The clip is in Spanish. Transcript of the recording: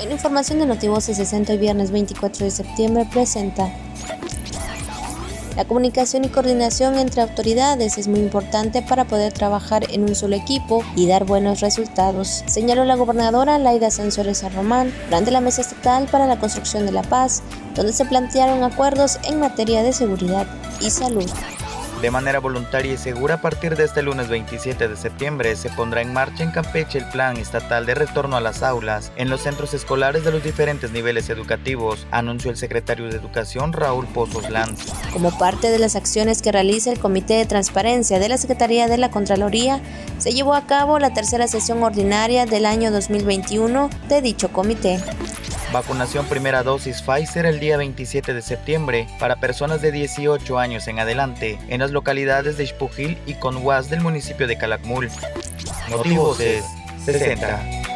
En información de Notivoce 60 y viernes 24 de septiembre presenta la comunicación y coordinación entre autoridades es muy importante para poder trabajar en un solo equipo y dar buenos resultados, señaló la gobernadora Laida Sansores Román durante la Mesa Estatal para la Construcción de la Paz, donde se plantearon acuerdos en materia de seguridad y salud. De manera voluntaria y segura, a partir de este lunes 27 de septiembre se pondrá en marcha en Campeche el Plan Estatal de Retorno a las Aulas en los centros escolares de los diferentes niveles educativos, anunció el secretario de Educación Raúl Pozos Lanz. Como parte de las acciones que realiza el Comité de Transparencia de la Secretaría de la Contraloría, se llevó a cabo la tercera sesión ordinaria del año 2021 de dicho comité. Vacunación primera dosis Pfizer el día 27 de septiembre para personas de 18 años en adelante en las localidades de Ixpujil y Conhuas del municipio de Calakmul. Motivos es 60.